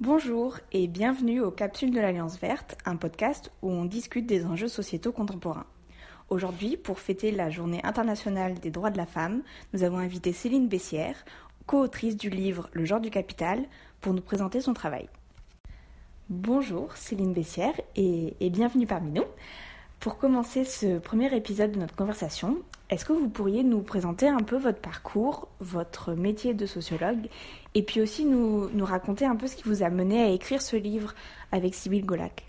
Bonjour et bienvenue aux Capsules de l'Alliance verte, un podcast où on discute des enjeux sociétaux contemporains. Aujourd'hui, pour fêter la journée internationale des droits de la femme, nous avons invité Céline Bessière, co-autrice du livre Le genre du capital, pour nous présenter son travail. Bonjour Céline Bessière et, et bienvenue parmi nous. Pour commencer ce premier épisode de notre conversation, est-ce que vous pourriez nous présenter un peu votre parcours, votre métier de sociologue, et puis aussi nous, raconter un peu ce qui vous a mené à écrire ce livre avec Sybille Golac?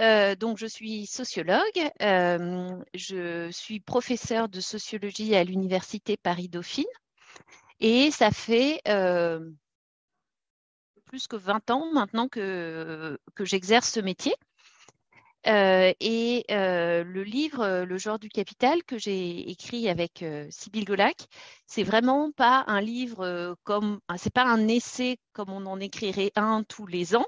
Euh, donc, je suis sociologue. Euh, je suis professeure de sociologie à l'université Paris-Dauphine. Et ça fait euh, plus que 20 ans maintenant que j'exerce ce métier. Euh, et euh, le livre euh, Le genre du capital que j'ai écrit avec Sybille Golac, c'est vraiment pas un livre comme, c'est pas un essai comme on en écrirait un tous les ans.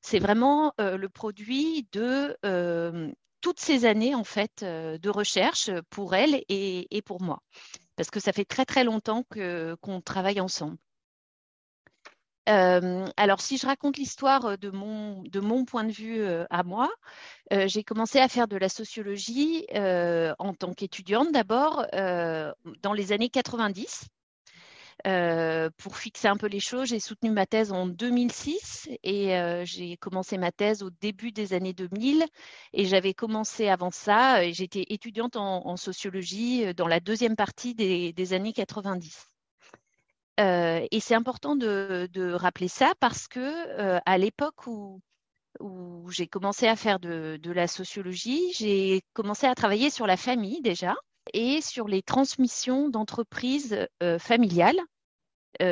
C'est vraiment le produit de toutes ces années en fait de recherche pour elle et, pour moi, parce que ça fait très très longtemps qu'on travaille ensemble. Alors, si je raconte l'histoire de mon, point de vue à moi, j'ai commencé à faire de la sociologie en tant qu'étudiante d'abord dans les années 90. pour fixer un peu les choses, j'ai soutenu ma thèse en 2006 et j'ai commencé ma thèse au début des années 2000 et j'avais commencé avant ça, j'étais étudiante en, sociologie dans la deuxième partie des années 90. Et c'est important de, rappeler ça parce que à l'époque où, j'ai commencé à faire de, la sociologie, j'ai commencé à travailler sur la famille déjà et sur les transmissions d'entreprises familiales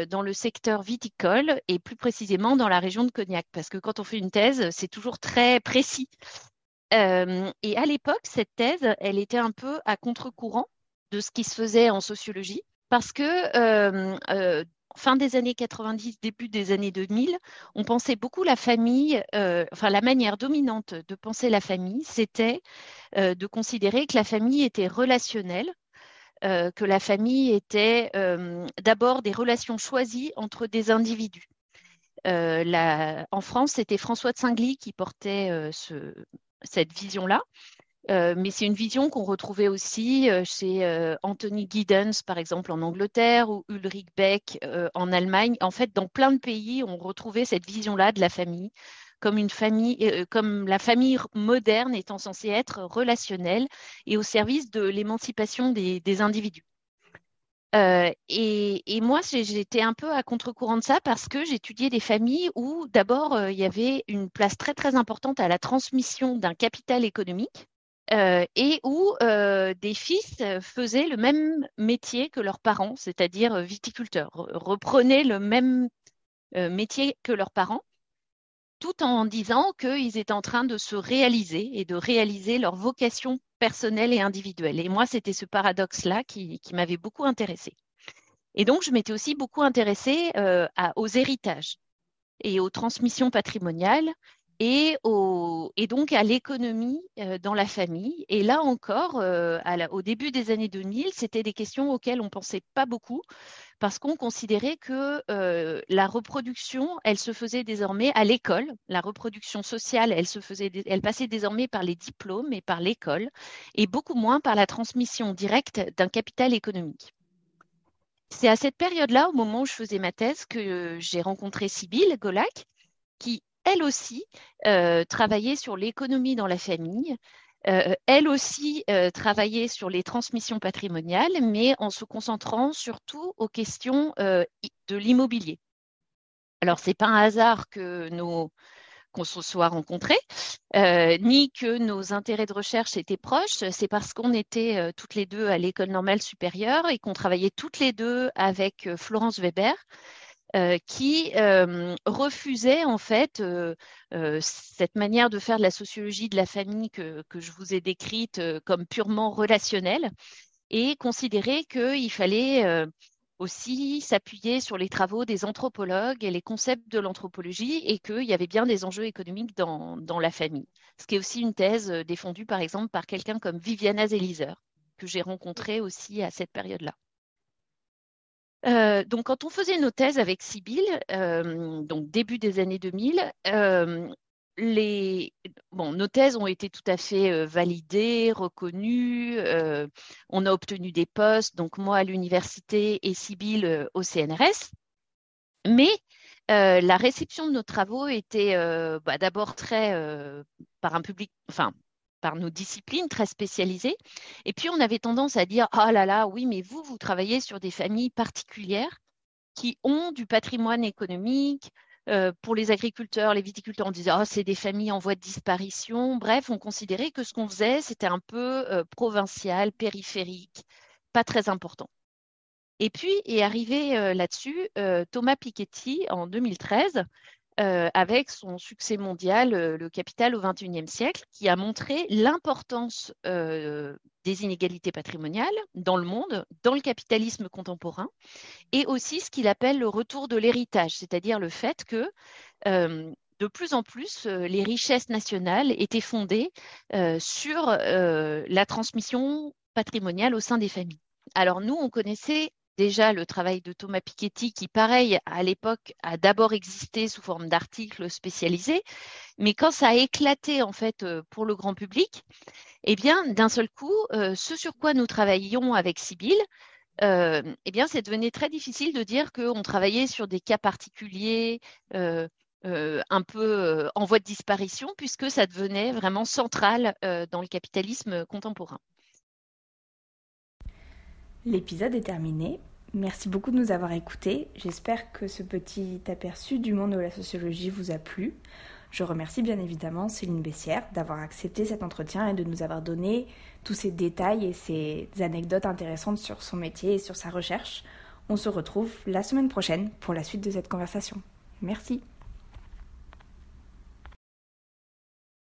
dans le secteur viticole et plus précisément dans la région de Cognac. Parce que quand on fait une thèse, c'est toujours très précis. et à l'époque, cette thèse, elle était un peu à contre-courant de ce qui se faisait en sociologie parce que euh, euh, fin des années 90, début des années 2000, on pensait beaucoup la famille, euh, enfin la manière dominante de penser la famille, c'était de considérer que la famille était relationnelle, que la famille était d'abord des relations choisies entre des individus. en France, c'était François de Singly qui portait cette vision-là. Euh, mais c'est une vision qu'on retrouvait aussi euh, chez euh, Anthony Giddens, par exemple, en Angleterre, ou Ulrich Beck en Allemagne. En fait, dans plein de pays, on retrouvait cette vision-là de la famille comme une famille, comme la famille moderne étant censée être relationnelle et au service de l'émancipation des, individus. et, moi, j'étais un peu à contre-courant de ça parce que j'étudiais des familles où d'abord il y avait une place très très importante à la transmission d'un capital économique euh, et où euh, des fils faisaient le même métier que leurs parents, c'est-à-dire viticulteurs, reprenaient le même euh, métier que leurs parents, tout en disant qu'ils étaient en train de se réaliser et de réaliser leur vocation personnelle et individuelle. Et moi, c'était ce paradoxe-là qui, m'avait beaucoup intéressée. Et donc, je m'étais aussi beaucoup intéressée aux héritages et aux transmissions patrimoniales et, donc à l'économie euh, dans la famille. Et là encore, euh, au début des années 2000, c'était des questions auxquelles on ne pensait pas beaucoup parce qu'on considérait que euh, la reproduction, elle se faisait désormais à l'école. La reproduction sociale, elle, se faisait, elle passait désormais par les diplômes et par l'école et beaucoup moins par la transmission directe d'un capital économique. C'est à cette période-là, au moment où je faisais ma thèse, que j'ai rencontré Sybille Golac, qui elle aussi, euh, travaillait sur l'économie dans la famille. Euh, elle aussi euh, travaillait sur les transmissions patrimoniales, mais en se concentrant surtout aux questions de l'immobilier. Alors, ce n'est pas un hasard que qu'on se soit rencontrés, ni que nos intérêts de recherche étaient proches. C'est parce qu'on était toutes les deux à l'école normale supérieure et qu'on travaillait toutes les deux avec Florence Weber, euh, qui euh, refusait en fait euh, cette manière de faire de la sociologie de la famille que, je vous ai décrite comme purement relationnelle et considérait qu'il fallait aussi s'appuyer sur les travaux des anthropologues et les concepts de l'anthropologie et qu'il y avait bien des enjeux économiques dans, dans, la famille. Ce qui est aussi une thèse défendue par exemple par quelqu'un comme Viviana Zelizer, que j'ai rencontré aussi à cette période-là. Donc, quand on faisait nos thèses avec Sibyl, donc début des années 2000, les, bon, nos thèses ont été tout à fait validées, reconnues. on a obtenu des postes, donc moi à l'université et Sibyl au CNRS. Mais la réception de nos travaux était bah, d'abord très par un public, enfin par nos disciplines très spécialisées. Et puis on avait tendance à dire ah là là, oui, mais vous vous travaillez sur des familles particulières qui ont du patrimoine économique, euh, pour les agriculteurs, les viticulteurs, on disait oh, c'est des familles en voie de disparition. Bref, on considérait que ce qu'on faisait, c'était un peu euh, provincial, périphérique, pas très important. Et puis est arrivé euh, là-dessus Thomas Piketty en 2013 avec son succès mondial, Le Capital au XXIe siècle, qui a montré l'importance des inégalités patrimoniales dans le monde, dans le capitalisme contemporain, et aussi ce qu'il appelle le retour de l'héritage, c'est-à-dire le fait que euh, de plus en plus, euh, les richesses nationales étaient fondées euh, sur la transmission patrimoniale au sein des familles. Alors nous, on connaissait déjà le travail de Thomas Piketty, qui, pareil, à l'époque, a d'abord existé sous forme d'articles spécialisés, mais quand ça a éclaté en fait pour le grand public, eh bien, d'un seul coup, euh, ce sur quoi nous travaillions avec Sibyl, euh, eh bien, c'est devenu très difficile de dire qu'on travaillait sur des cas particuliers, euh, un peu en voie de disparition, puisque ça devenait vraiment central dans le capitalisme contemporain. L'épisode est terminé. Merci beaucoup de nous avoir écoutés. J'espère que ce petit aperçu du monde de la sociologie vous a plu. Je remercie bien évidemment Céline Bessière d'avoir accepté cet entretien et de nous avoir donné tous ces détails et ces anecdotes intéressantes sur son métier et sur sa recherche. On se retrouve la semaine prochaine pour la suite de cette conversation. Merci.